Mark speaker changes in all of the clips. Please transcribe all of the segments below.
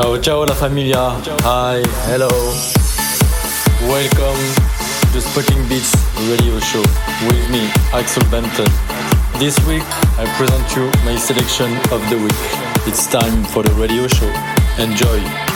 Speaker 1: Ciao, ciao la familia. Hi, hello. Welcome to the Beats radio show with me, Axel Benton. This week, I present you my selection of the week. It's time for the radio show. Enjoy.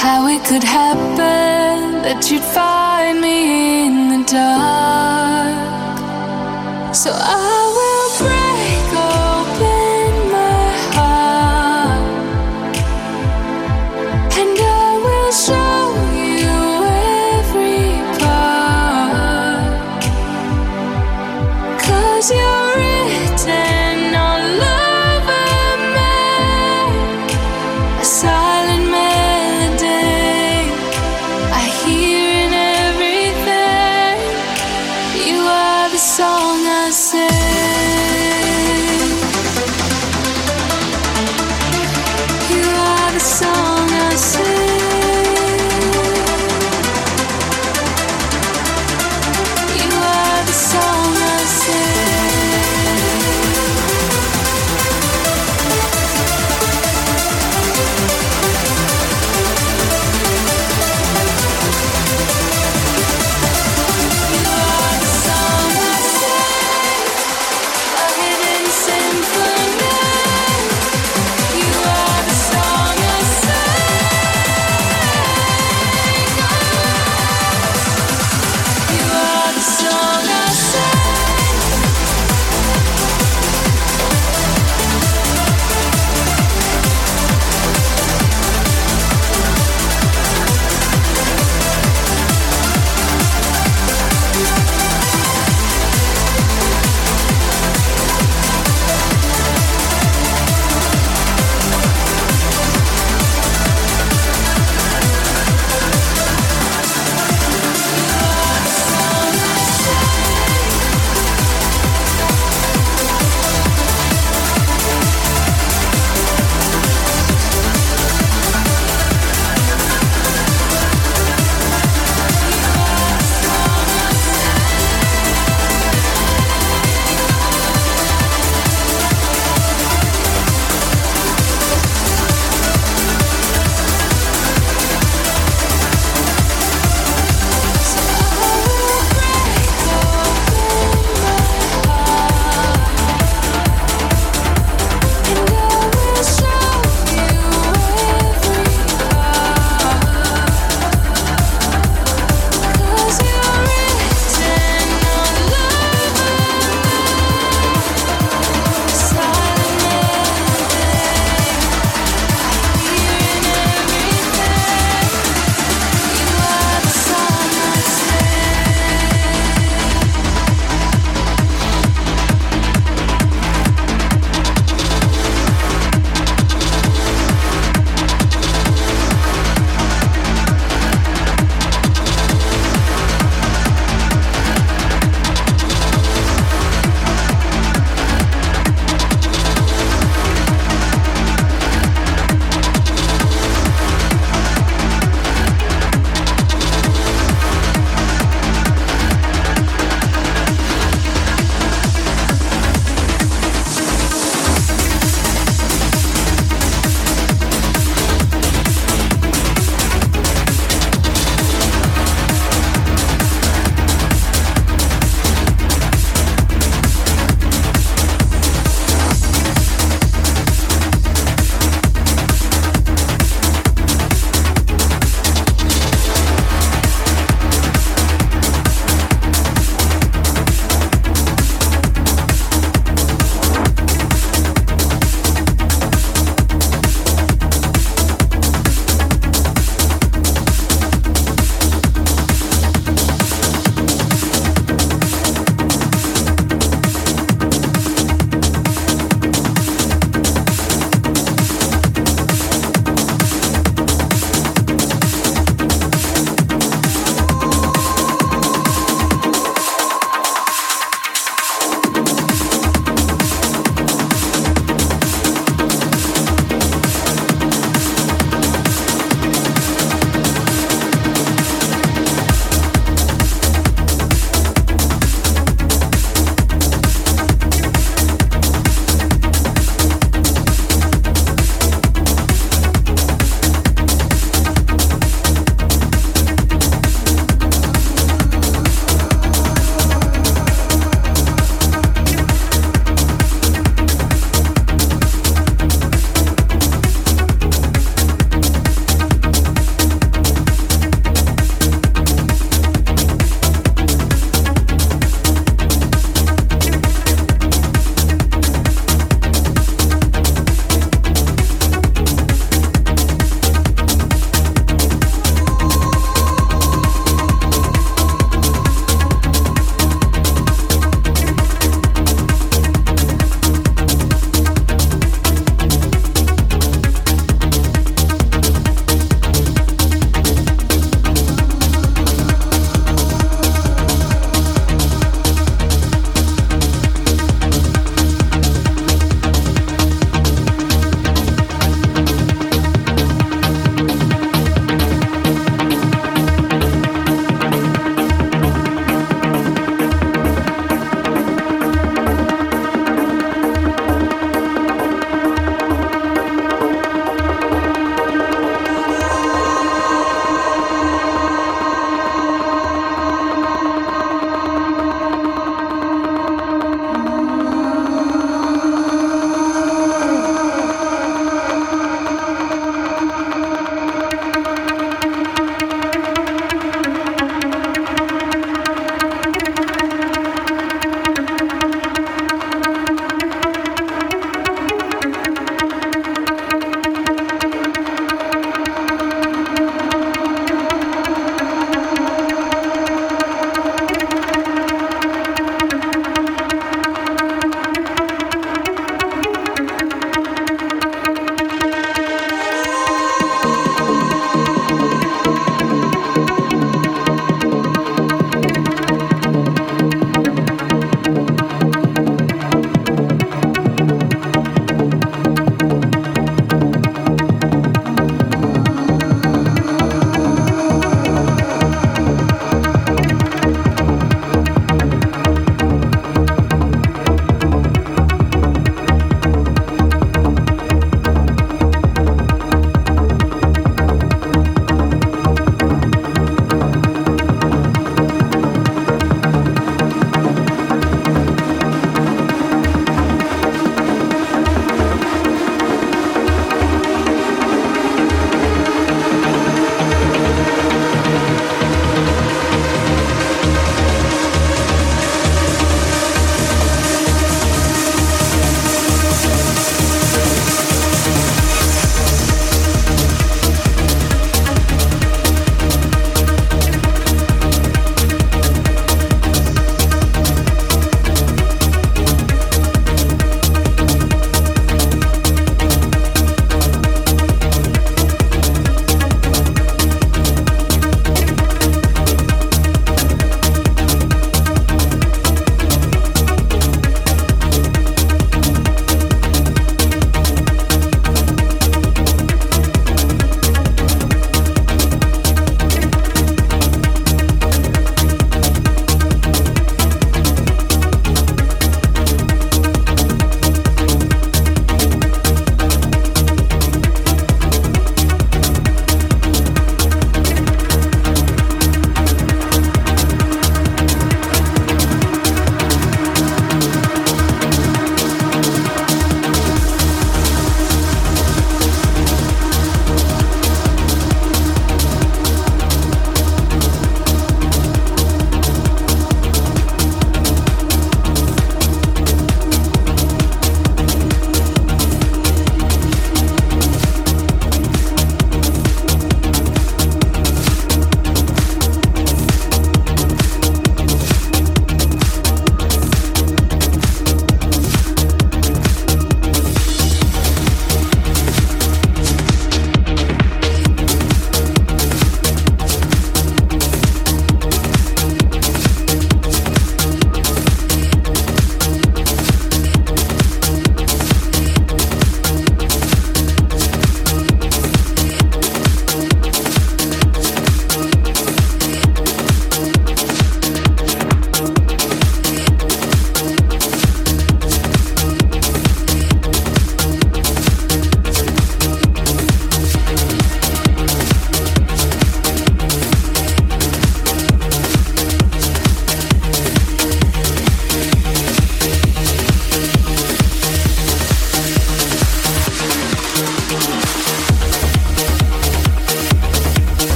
Speaker 2: how it could happen that you'd find me in the dark. So I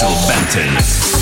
Speaker 3: Axel Benton.